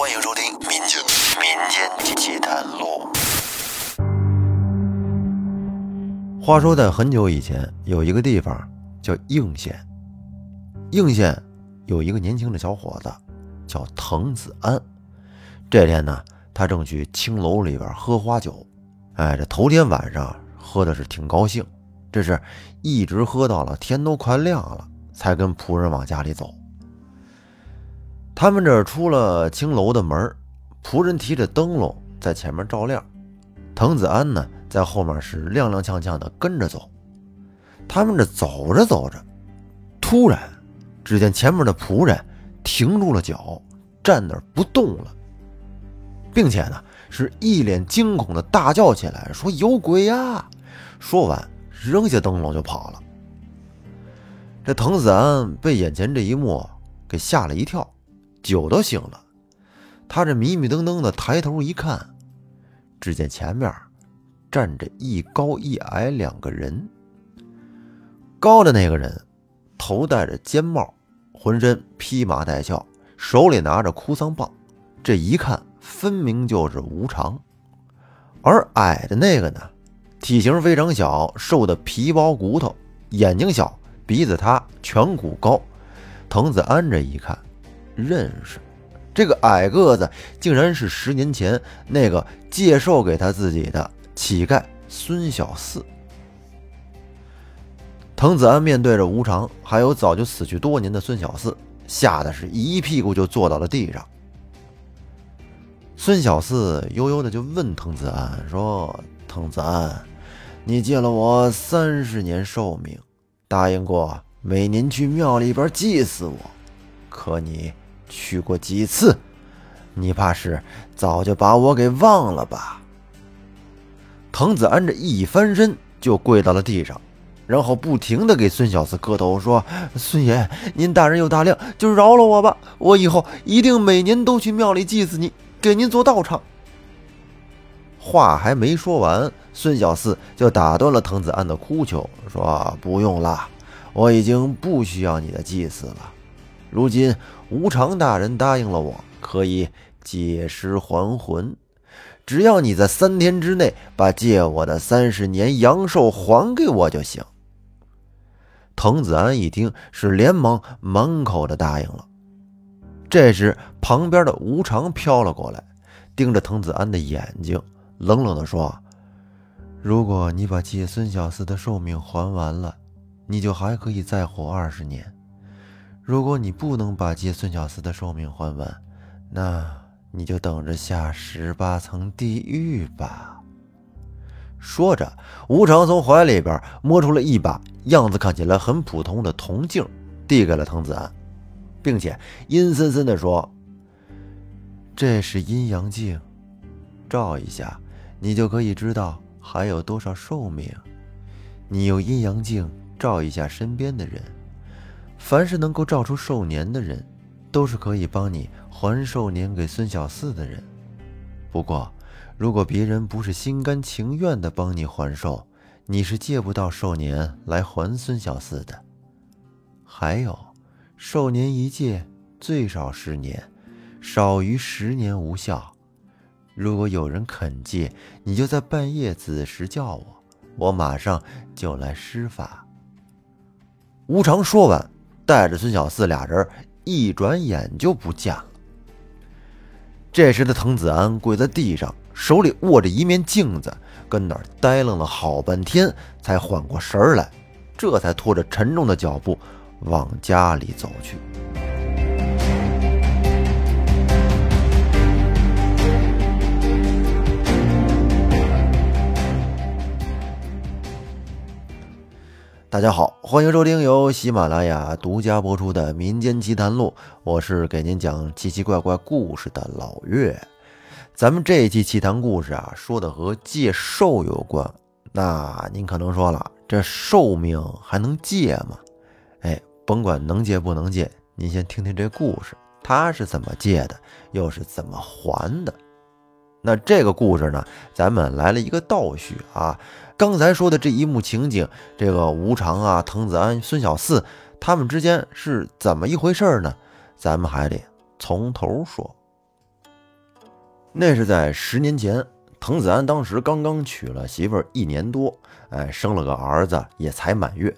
欢迎收听《民间民间奇谈录》。话说，在很久以前，有一个地方叫应县。应县有一个年轻的小伙子，叫滕子安。这天呢，他正去青楼里边喝花酒。哎，这头天晚上喝的是挺高兴，这是一直喝到了天都快亮了，才跟仆人往家里走。他们这出了青楼的门，仆人提着灯笼在前面照亮，滕子安呢在后面是踉踉跄跄的跟着走。他们这走着走着，突然，只见前面的仆人停住了脚，站那儿不动了，并且呢是一脸惊恐的大叫起来，说：“有鬼呀！”说完，扔下灯笼就跑了。这滕子安被眼前这一幕给吓了一跳。酒都醒了，他这迷迷瞪瞪的抬头一看，只见前面站着一高一矮两个人。高的那个人头戴着尖帽，浑身披麻戴孝，手里拿着哭丧棒，这一看分明就是无常。而矮的那个呢，体型非常小，瘦的皮包骨头，眼睛小，鼻子塌，颧骨高。滕子安这一看。认识，这个矮个子竟然是十年前那个介绍给他自己的乞丐孙小四。滕子安面对着无常，还有早就死去多年的孙小四，吓得是一屁股就坐到了地上。孙小四悠悠的就问滕子安说：“滕子安，你借了我三十年寿命，答应过每年去庙里边祭祀我，可你……”去过几次？你怕是早就把我给忘了吧？滕子安这一翻身就跪到了地上，然后不停的给孙小四磕头，说：“孙爷，您大人有大量，就饶了我吧！我以后一定每年都去庙里祭祀你，给您做道场。”话还没说完，孙小四就打断了滕子安的哭求，说：“不用了，我已经不需要你的祭祀了。”如今无常大人答应了我，可以借尸还魂，只要你在三天之内把借我的三十年阳寿还给我就行。滕子安一听，是连忙满口的答应了。这时，旁边的无常飘了过来，盯着滕子安的眼睛，冷冷的说：“如果你把借孙小四的寿命还完了，你就还可以再活二十年。”如果你不能把接孙小四的寿命还完，那你就等着下十八层地狱吧。说着，吴常从怀里边摸出了一把样子看起来很普通的铜镜，递给了滕子安，并且阴森森地说：“这是阴阳镜，照一下，你就可以知道还有多少寿命。你用阴阳镜照一下身边的人。”凡是能够照出寿年的人，都是可以帮你还寿年给孙小四的人。不过，如果别人不是心甘情愿的帮你还寿，你是借不到寿年来还孙小四的。还有，寿年一借最少十年，少于十年无效。如果有人肯借，你就在半夜子时叫我，我马上就来施法。无常说完。带着孙小四俩人一转眼就不见了。这时的滕子安跪在地上，手里握着一面镜子，跟那儿呆愣了好半天，才缓过神来，这才拖着沉重的脚步往家里走去。大家好，欢迎收听由喜马拉雅独家播出的《民间奇谈录》，我是给您讲奇奇怪怪故事的老岳。咱们这一期奇谈故事啊，说的和借寿有关。那您可能说了，这寿命还能借吗？哎，甭管能借不能借，您先听听这故事，他是怎么借的，又是怎么还的。那这个故事呢，咱们来了一个倒叙啊。刚才说的这一幕情景，这个吴常啊、滕子安、孙小四他们之间是怎么一回事呢？咱们还得从头说。那是在十年前，滕子安当时刚刚娶了媳妇儿一年多，哎，生了个儿子，也才满月。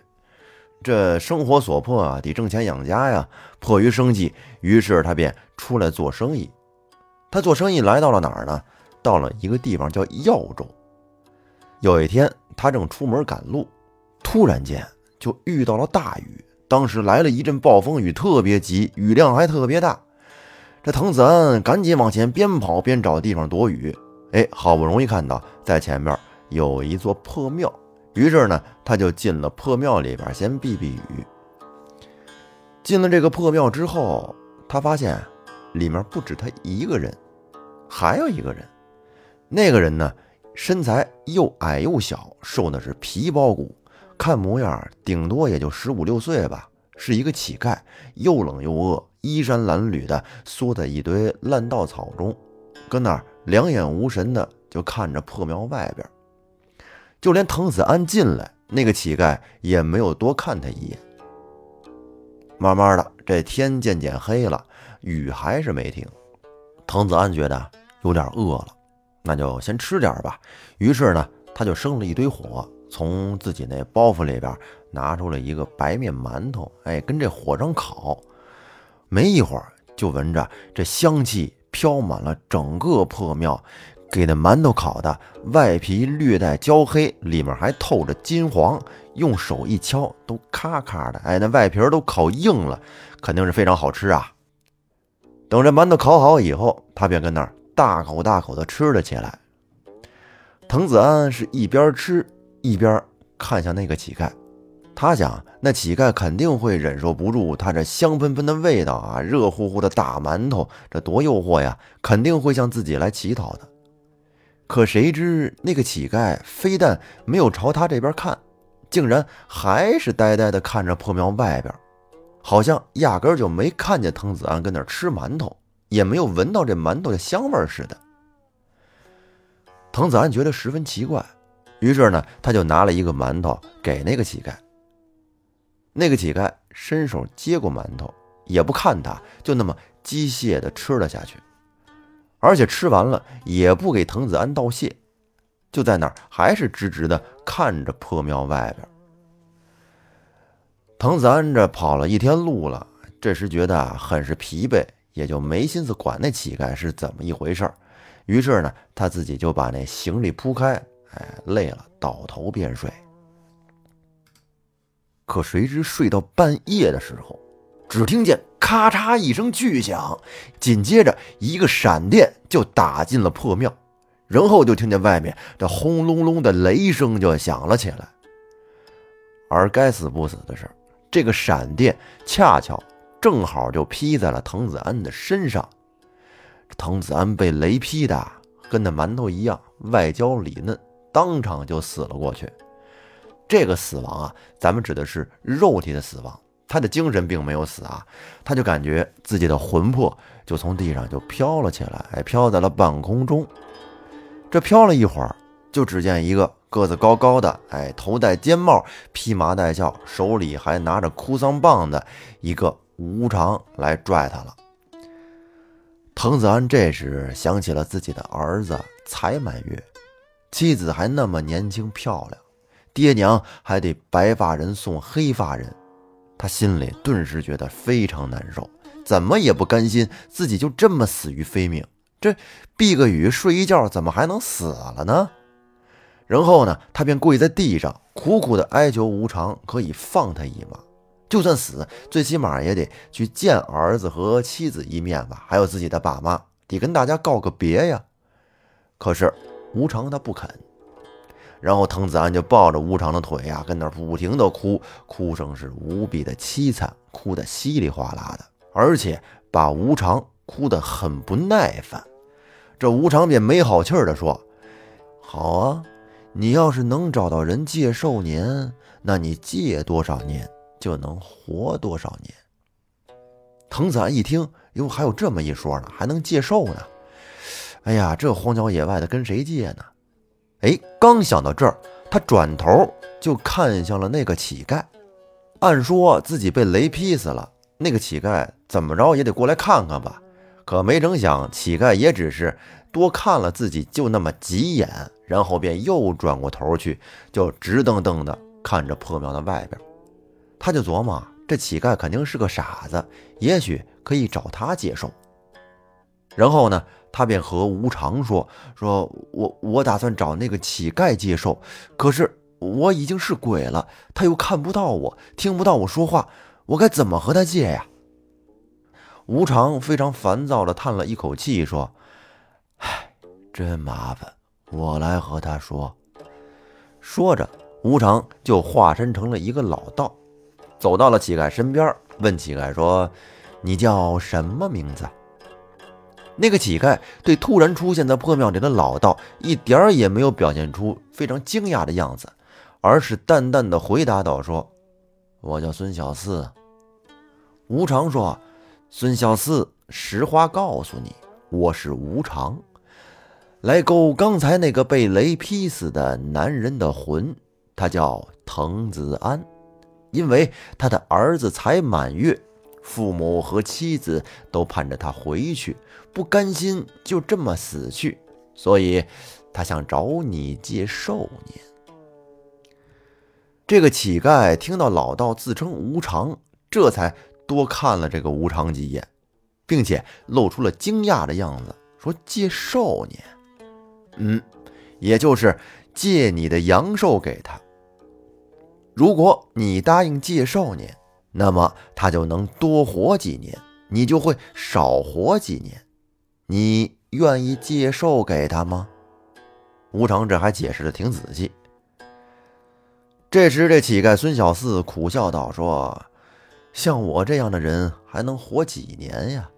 这生活所迫啊，得挣钱养家呀。迫于生计，于是他便出来做生意。他做生意来到了哪儿呢？到了一个地方叫耀州。有一天，他正出门赶路，突然间就遇到了大雨。当时来了一阵暴风雨，特别急，雨量还特别大。这滕子安赶紧往前边跑边找地方躲雨。哎，好不容易看到在前面有一座破庙。于是呢，他就进了破庙里边，先避避雨。进了这个破庙之后，他发现里面不止他一个人，还有一个人。那个人呢，身材又矮又小，瘦的是皮包骨，看模样顶多也就十五六岁吧，是一个乞丐，又冷又饿，衣衫褴褛的缩在一堆烂稻草中，搁那儿两眼无神的就看着破庙外边。就连滕子安进来，那个乞丐也没有多看他一眼。慢慢的，这天渐渐黑了，雨还是没停。滕子安觉得有点饿了，那就先吃点吧。于是呢，他就生了一堆火，从自己那包袱里边拿出了一个白面馒头，哎，跟这火上烤。没一会儿，就闻着这香气飘满了整个破庙。给那馒头烤的外皮略带焦黑，里面还透着金黄，用手一敲都咔咔的，哎，那外皮都烤硬了，肯定是非常好吃啊。等这馒头烤好以后，他便跟那儿大口大口的吃了起来。滕子安是一边吃一边看向那个乞丐，他想那乞丐肯定会忍受不住他这香喷喷的味道啊，热乎乎的大馒头，这多诱惑呀，肯定会向自己来乞讨的。可谁知那个乞丐非但没有朝他这边看，竟然还是呆呆地看着破庙外边，好像压根就没看见滕子安跟那吃馒头，也没有闻到这馒头的香味似的。滕子安觉得十分奇怪，于是呢，他就拿了一个馒头给那个乞丐。那个乞丐伸手接过馒头，也不看他，就那么机械地吃了下去。而且吃完了也不给滕子安道谢，就在那儿还是直直的看着破庙外边。滕子安这跑了一天路了，这时觉得很是疲惫，也就没心思管那乞丐是怎么一回事儿。于是呢，他自己就把那行李铺开，哎，累了倒头便睡。可谁知睡到半夜的时候。只听见咔嚓一声巨响，紧接着一个闪电就打进了破庙，然后就听见外面这轰隆隆的雷声就响了起来。而该死不死的是，这个闪电恰巧正好就劈在了滕子安的身上，滕子安被雷劈的跟那馒头一样外焦里嫩，当场就死了过去。这个死亡啊，咱们指的是肉体的死亡。他的精神并没有死啊，他就感觉自己的魂魄就从地上就飘了起来，哎，飘在了半空中。这飘了一会儿，就只见一个个子高高的，哎，头戴尖帽，披麻戴孝，手里还拿着哭丧棒的一个无常来拽他了。滕子安这时想起了自己的儿子才满月，妻子还那么年轻漂亮，爹娘还得白发人送黑发人。他心里顿时觉得非常难受，怎么也不甘心自己就这么死于非命。这避个雨睡一觉，怎么还能死了呢？然后呢，他便跪在地上，苦苦的哀求无常可以放他一马，就算死，最起码也得去见儿子和妻子一面吧，还有自己的爸妈，得跟大家告个别呀。可是无常他不肯。然后滕子安就抱着无常的腿呀，跟那儿不停的哭，哭声是无比的凄惨，哭得稀里哗啦的，而且把无常哭得很不耐烦。这无常便没好气儿的说：“好啊，你要是能找到人借寿年，那你借多少年就能活多少年。”滕子安一听，哟，还有这么一说呢，还能借寿呢？哎呀，这荒郊野外的跟谁借呢？哎，刚想到这儿，他转头就看向了那个乞丐。按说自己被雷劈死了，那个乞丐怎么着也得过来看看吧。可没成想，乞丐也只是多看了自己就那么几眼，然后便又转过头去，就直瞪瞪的看着破庙的外边。他就琢磨，这乞丐肯定是个傻子，也许可以找他借寿。然后呢，他便和吴常说：“说我我打算找那个乞丐借寿，可是我已经是鬼了，他又看不到我，听不到我说话，我该怎么和他借呀？”吴常非常烦躁地叹了一口气，说：“唉，真麻烦，我来和他说。”说着，吴常就化身成了一个老道，走到了乞丐身边，问乞丐说：“你叫什么名字？”那个乞丐对突然出现在破庙里的老道一点儿也没有表现出非常惊讶的样子，而是淡淡的回答道：“说，我叫孙小四。”吴常说。孙小四，实话告诉你，我是无常，来勾刚才那个被雷劈死的男人的魂。他叫滕子安，因为他的儿子才满月，父母和妻子都盼着他回去，不甘心就这么死去，所以他想找你借寿年。这个乞丐听到老道自称无常，这才。多看了这个无常几眼，并且露出了惊讶的样子，说：“借寿年，嗯，也就是借你的阳寿给他。如果你答应借寿年，那么他就能多活几年，你就会少活几年。你愿意借寿给他吗？”吴常这还解释的挺仔细。这时，这乞丐孙小四苦笑道：“说。”像我这样的人还能活几年呀？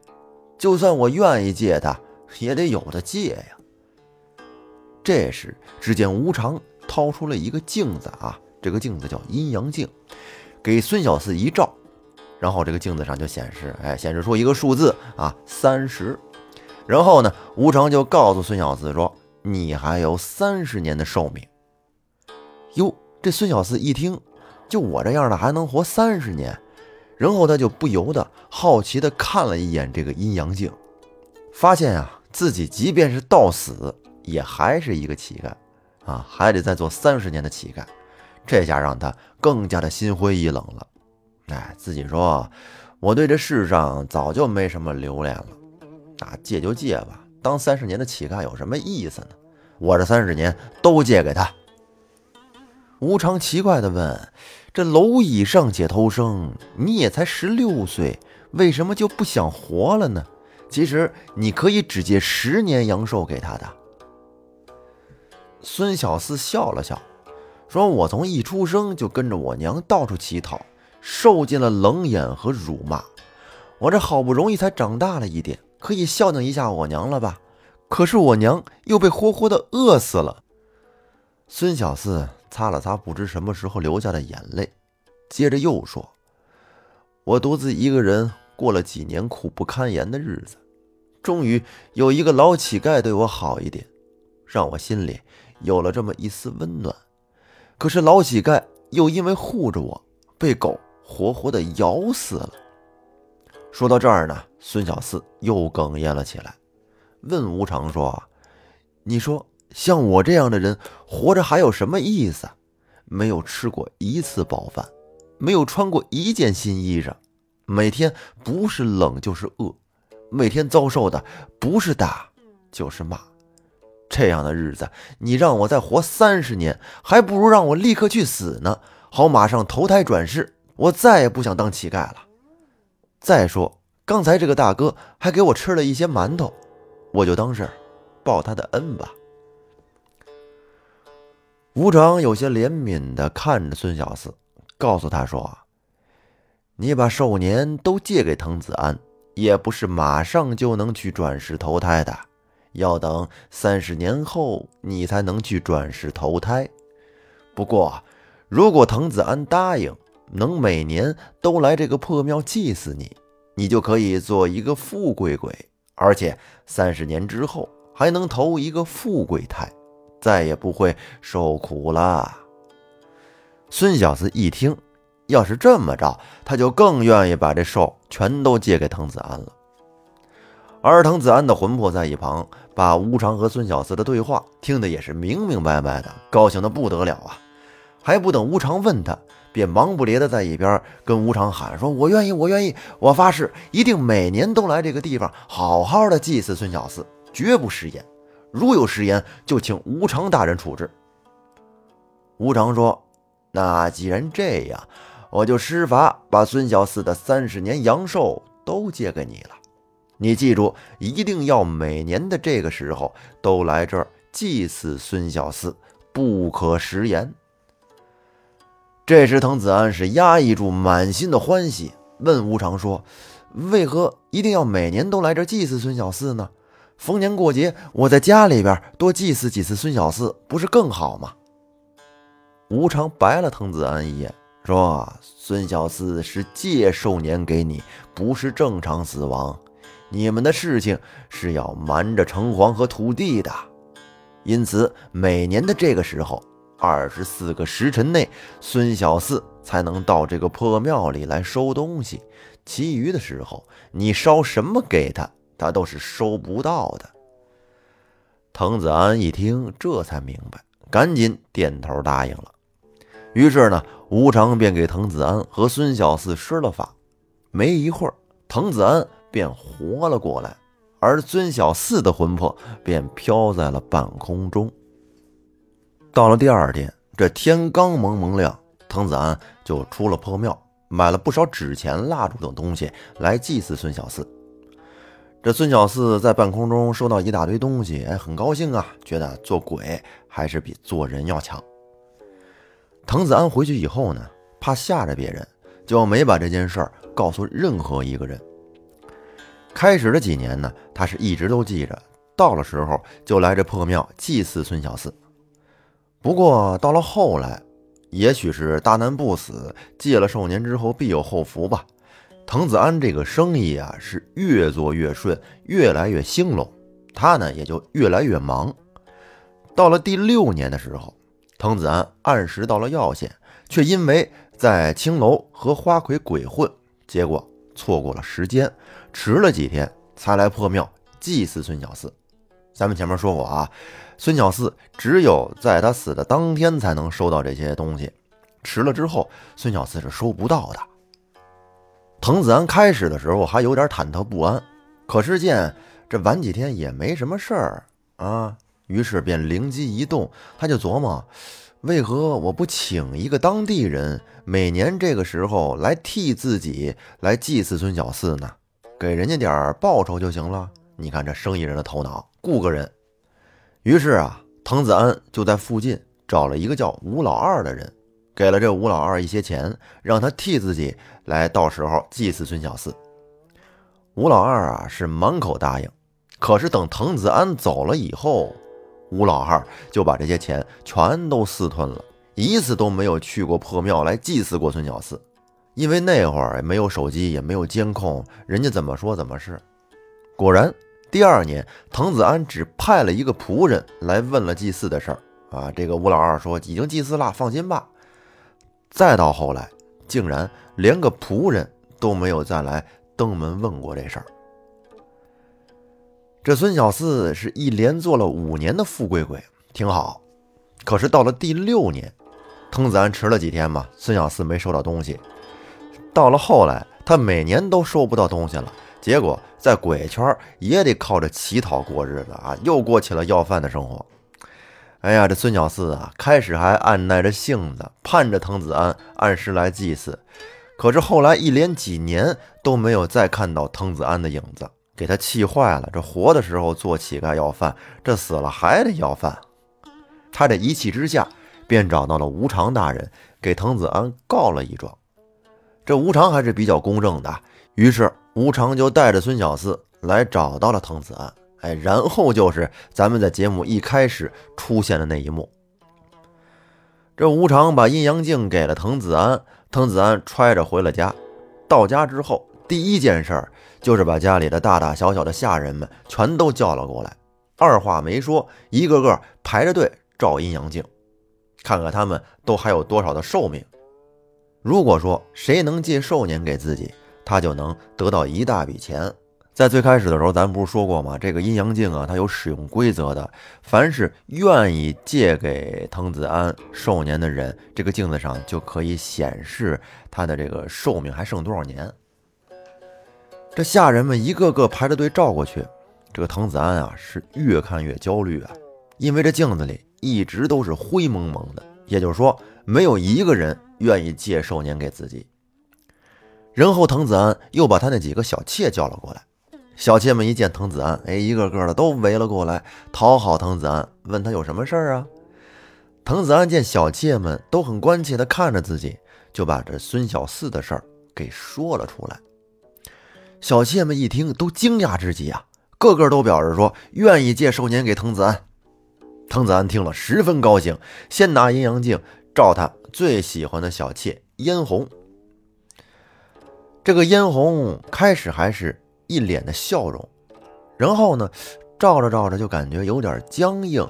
就算我愿意借他，也得有的借呀。这时，只见吴常掏出了一个镜子啊，这个镜子叫阴阳镜，给孙小四一照，然后这个镜子上就显示，哎，显示出一个数字啊，三十。然后呢，吴成就告诉孙小四说：“你还有三十年的寿命。”哟，这孙小四一听，就我这样的还能活三十年？然后他就不由得好奇地看了一眼这个阴阳镜，发现啊，自己即便是到死，也还是一个乞丐，啊，还得再做三十年的乞丐。这下让他更加的心灰意冷了。哎，自己说，我对这世上早就没什么留恋了，啊，借就借吧，当三十年的乞丐有什么意思呢？我这三十年都借给他。吴常奇怪的问。这蝼蚁尚且偷生，你也才十六岁，为什么就不想活了呢？其实你可以只借十年阳寿给他的。孙小四笑了笑，说：“我从一出生就跟着我娘到处乞讨，受尽了冷眼和辱骂。我这好不容易才长大了一点，可以孝敬一下我娘了吧？可是我娘又被活活的饿死了。”孙小四。擦了擦不知什么时候流下的眼泪，接着又说：“我独自一个人过了几年苦不堪言的日子，终于有一个老乞丐对我好一点，让我心里有了这么一丝温暖。可是老乞丐又因为护着我，被狗活活的咬死了。”说到这儿呢，孙小四又哽咽了起来，问吴常说：“你说？”像我这样的人活着还有什么意思？没有吃过一次饱饭，没有穿过一件新衣裳，每天不是冷就是饿，每天遭受的不是打就是骂。这样的日子，你让我再活三十年，还不如让我立刻去死呢，好马上投胎转世。我再也不想当乞丐了。再说，刚才这个大哥还给我吃了一些馒头，我就当是报他的恩吧。吴常有些怜悯地看着孙小四，告诉他说：“你把寿年都借给滕子安，也不是马上就能去转世投胎的，要等三十年后你才能去转世投胎。不过，如果滕子安答应能每年都来这个破庙祭祀你，你就可以做一个富贵鬼，而且三十年之后还能投一个富贵胎。”再也不会受苦了。孙小四一听，要是这么着，他就更愿意把这寿全都借给滕子安了。而滕子安的魂魄在一旁，把吴常和孙小四的对话听得也是明明白白的，高兴的不得了啊！还不等吴常问他，便忙不迭的在一边跟吴常喊说：“我愿意，我愿意，我发誓，一定每年都来这个地方，好好的祭祀孙小四，绝不食言。如有食言，就请吴常大人处置。”吴常说：“那既然这样，我就施法把孙小四的三十年阳寿都借给你了。”你记住，一定要每年的这个时候都来这儿祭祀孙小四，不可食言。这时，滕子安是压抑住满心的欢喜，问吴常说：“为何一定要每年都来这儿祭祀孙小四呢？逢年过节，我在家里边多祭祀几次孙小四，不是更好吗？”吴常白了滕子安一眼，说：“孙小四是借寿年给你，不是正常死亡。”你们的事情是要瞒着城隍和土地的，因此每年的这个时候，二十四个时辰内，孙小四才能到这个破庙里来收东西。其余的时候，你烧什么给他，他都是收不到的。滕子安一听，这才明白，赶紧点头答应了。于是呢，吴常便给滕子安和孙小四施了法。没一会儿，滕子安。便活了过来，而孙小四的魂魄便飘在了半空中。到了第二天，这天刚蒙蒙亮，滕子安就出了破庙，买了不少纸钱、蜡烛等东西来祭祀孙小四。这孙小四在半空中收到一大堆东西，哎，很高兴啊，觉得做鬼还是比做人要强。滕子安回去以后呢，怕吓着别人，就没把这件事儿告诉任何一个人。开始的几年呢，他是一直都记着，到了时候就来这破庙祭祀孙小四。不过到了后来，也许是大难不死，借了寿年之后必有后福吧。滕子安这个生意啊是越做越顺，越来越兴隆，他呢也就越来越忙。到了第六年的时候，滕子安按时到了耀县，却因为在青楼和花魁鬼混，结果。错过了时间，迟了几天才来破庙祭祀孙小四。咱们前面说过啊，孙小四只有在他死的当天才能收到这些东西，迟了之后，孙小四是收不到的。滕子安开始的时候还有点忐忑不安，可是见这晚几天也没什么事儿啊，于是便灵机一动，他就琢磨。为何我不请一个当地人，每年这个时候来替自己来祭祀孙小四呢？给人家点报酬就行了。你看这生意人的头脑，雇个人。于是啊，滕子安就在附近找了一个叫吴老二的人，给了这吴老二一些钱，让他替自己来，到时候祭祀孙小四。吴老二啊是满口答应，可是等滕子安走了以后。吴老二就把这些钱全都私吞了，一次都没有去过破庙来祭祀过孙小四，因为那会儿没有手机，也没有监控，人家怎么说怎么是。果然，第二年，滕子安只派了一个仆人来问了祭祀的事儿啊，这个吴老二说已经祭祀了，放心吧。再到后来，竟然连个仆人都没有再来登门问过这事儿。这孙小四是一连做了五年的富贵鬼，挺好。可是到了第六年，滕子安迟了几天嘛，孙小四没收到东西。到了后来，他每年都收不到东西了，结果在鬼圈也得靠着乞讨过日子啊，又过起了要饭的生活。哎呀，这孙小四啊，开始还按耐着性子，盼着滕子安按时来祭祀。可是后来一连几年都没有再看到滕子安的影子。给他气坏了，这活的时候做乞丐要饭，这死了还得要饭。他这一气之下，便找到了无常大人，给滕子安告了一状。这吴常还是比较公正的，于是吴常就带着孙小四来找到了滕子安。哎，然后就是咱们在节目一开始出现的那一幕。这吴常把阴阳镜给了滕子安，滕子安揣着回了家。到家之后，第一件事儿。就是把家里的大大小小的下人们全都叫了过来，二话没说，一个个排着队照阴阳镜，看看他们都还有多少的寿命。如果说谁能借寿年给自己，他就能得到一大笔钱；在最开始的时候，咱不是说过吗？这个阴阳镜啊，它有使用规则的。凡是愿意借给滕子安寿年的人，这个镜子上就可以显示他的这个寿命还剩多少年。这下人们一个个排着队照过去，这个滕子安啊是越看越焦虑啊，因为这镜子里一直都是灰蒙蒙的，也就是说，没有一个人愿意借寿年给自己。然后藤子安又把他那几个小妾叫了过来。小妾们一见藤子安，哎，一个个的都围了过来讨好藤子安，问他有什么事儿啊？藤子安见小妾们都很关切地看着自己，就把这孙小四的事儿给说了出来。小妾们一听，都惊讶之极啊，个个都表示说愿意借寿年给藤子安。藤子安听了十分高兴，先拿阴阳镜照他最喜欢的小妾嫣红。这个嫣红开始还是。一脸的笑容，然后呢，照着照着就感觉有点僵硬。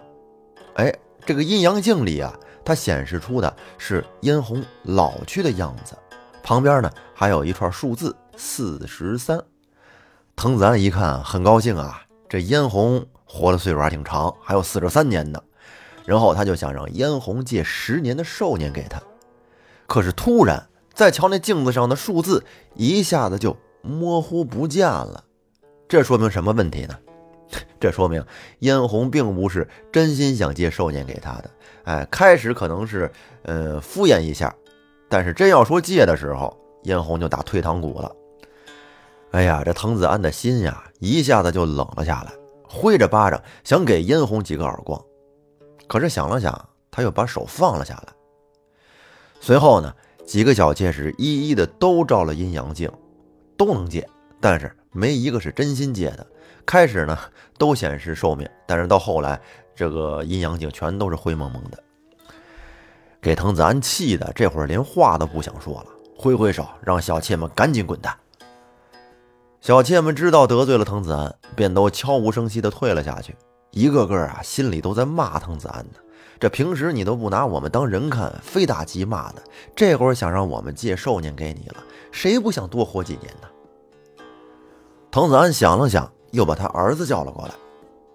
哎，这个阴阳镜里啊，它显示出的是嫣红老去的样子，旁边呢还有一串数字四十三。藤子安一看很高兴啊，这嫣红活的岁数还挺长，还有四十三年呢。然后他就想让嫣红借十年的寿年给他，可是突然再瞧那镜子上的数字，一下子就。模糊不见了，这说明什么问题呢？这说明嫣红并不是真心想借寿年给他的。哎，开始可能是呃敷衍一下，但是真要说借的时候，嫣红就打退堂鼓了。哎呀，这滕子安的心呀一下子就冷了下来，挥着巴掌想给嫣红几个耳光，可是想了想，他又把手放了下来。随后呢，几个小妾室一一的都照了阴阳镜。都能借，但是没一个是真心借的。开始呢都显示寿命，但是到后来这个阴阳镜全都是灰蒙蒙的，给藤子安气的，这会儿连话都不想说了，挥挥手让小妾们赶紧滚蛋。小妾们知道得罪了藤子安，便都悄无声息地退了下去，一个个啊心里都在骂滕子安呢。这平时你都不拿我们当人看，非打即骂的，这会儿想让我们借寿年给你了。谁不想多活几年呢？滕子安想了想，又把他儿子叫了过来。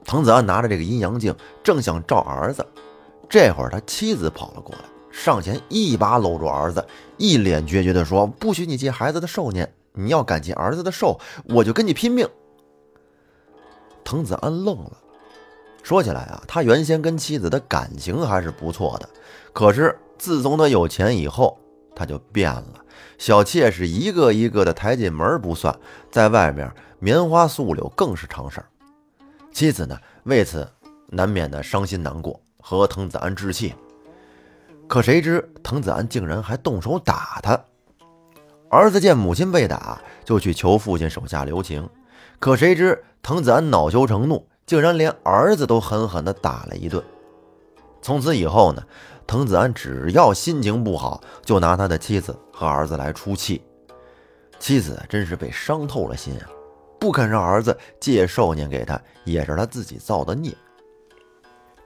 滕子安拿着这个阴阳镜，正想照儿子，这会儿他妻子跑了过来，上前一把搂住儿子，一脸决绝地说：“不许你借孩子的寿年！你要敢借儿子的寿，我就跟你拼命！”滕子安愣了。说起来啊，他原先跟妻子的感情还是不错的，可是自从他有钱以后，他就变了。小妾是一个一个的抬进门不算，在外面棉花素柳更是常事儿。妻子呢，为此难免的伤心难过，和滕子安置气。可谁知滕子安竟然还动手打他。儿子见母亲被打，就去求父亲手下留情。可谁知滕子安恼羞成怒，竟然连儿子都狠狠地打了一顿。从此以后呢？滕子安只要心情不好，就拿他的妻子和儿子来出气。妻子真是被伤透了心啊，不肯让儿子借寿年给他，也是他自己造的孽。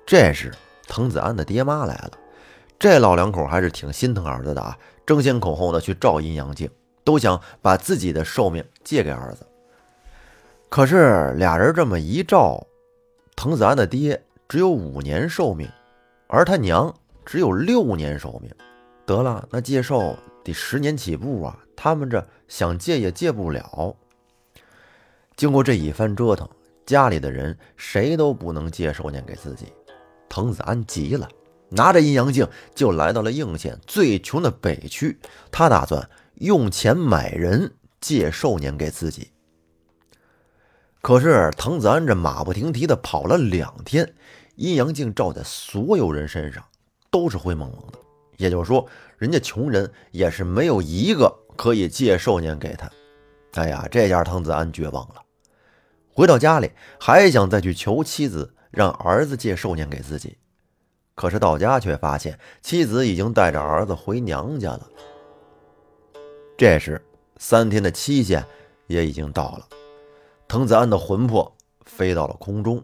这时，滕子安的爹妈来了，这老两口还是挺心疼儿子的啊，争先恐后的去照阴阳镜，都想把自己的寿命借给儿子。可是俩人这么一照，藤子安的爹只有五年寿命，而他娘。只有六年寿命，得了，那借寿得十年起步啊！他们这想借也借不了。经过这一番折腾，家里的人谁都不能借寿年给自己。藤子安急了，拿着阴阳镜就来到了应县最穷的北区，他打算用钱买人借寿年给自己。可是藤子安这马不停蹄的跑了两天，阴阳镜照在所有人身上。都是灰蒙蒙的，也就是说，人家穷人也是没有一个可以借寿年给他。哎呀，这下藤子安绝望了。回到家里，还想再去求妻子，让儿子借寿年给自己。可是到家却发现妻子已经带着儿子回娘家了。这时，三天的期限也已经到了。藤子安的魂魄飞到了空中，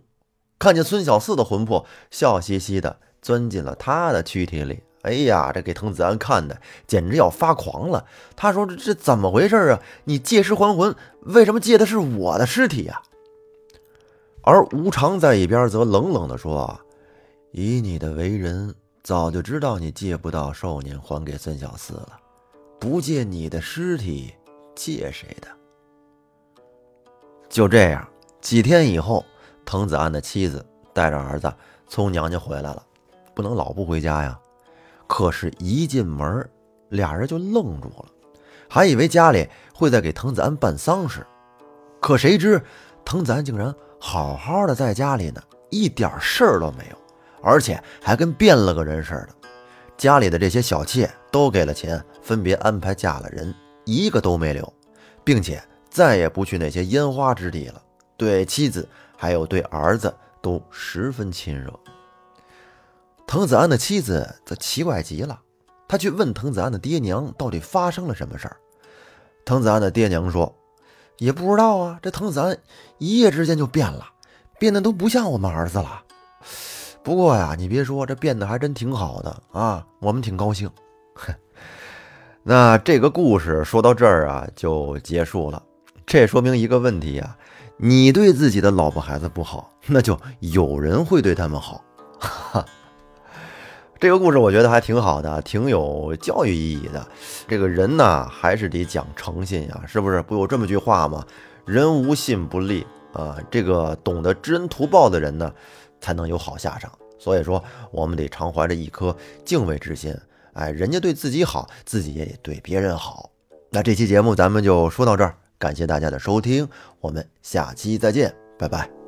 看见孙小四的魂魄，笑嘻嘻的。钻进了他的躯体里，哎呀，这给滕子安看的简直要发狂了。他说：“这这怎么回事啊？你借尸还魂，为什么借的是我的尸体呀？”而无常在一边则冷冷地说：“以你的为人，早就知道你借不到寿年还给孙小四了，不借你的尸体，借谁的？”就这样，几天以后，滕子安的妻子带着儿子从娘家回来了，不能老不回家呀。可是，一进门，俩人就愣住了，还以为家里会在给滕子安办丧事，可谁知滕子安竟然好好的在家里呢，一点事儿都没有，而且还跟变了个人似的。家里的这些小妾都给了钱，分别安排嫁了人，一个都没留，并且再也不去那些烟花之地了，对妻子还有对儿子都十分亲热。滕子安的妻子则奇怪极了，他去问滕子安的爹娘到底发生了什么事儿。滕子安的爹娘说：“也不知道啊，这滕子安一夜之间就变了，变得都不像我们儿子了。不过呀，你别说，这变得还真挺好的啊，我们挺高兴。”哼那这个故事说到这儿啊，就结束了。这也说明一个问题呀，你对自己的老婆孩子不好，那就有人会对他们好。哈。这个故事我觉得还挺好的，挺有教育意义的。这个人呢，还是得讲诚信呀，是不是？不有这么句话吗？人无信不立啊。这个懂得知恩图报的人呢，才能有好下场。所以说，我们得常怀着一颗敬畏之心。哎，人家对自己好，自己也得对别人好。那这期节目咱们就说到这儿，感谢大家的收听，我们下期再见，拜拜。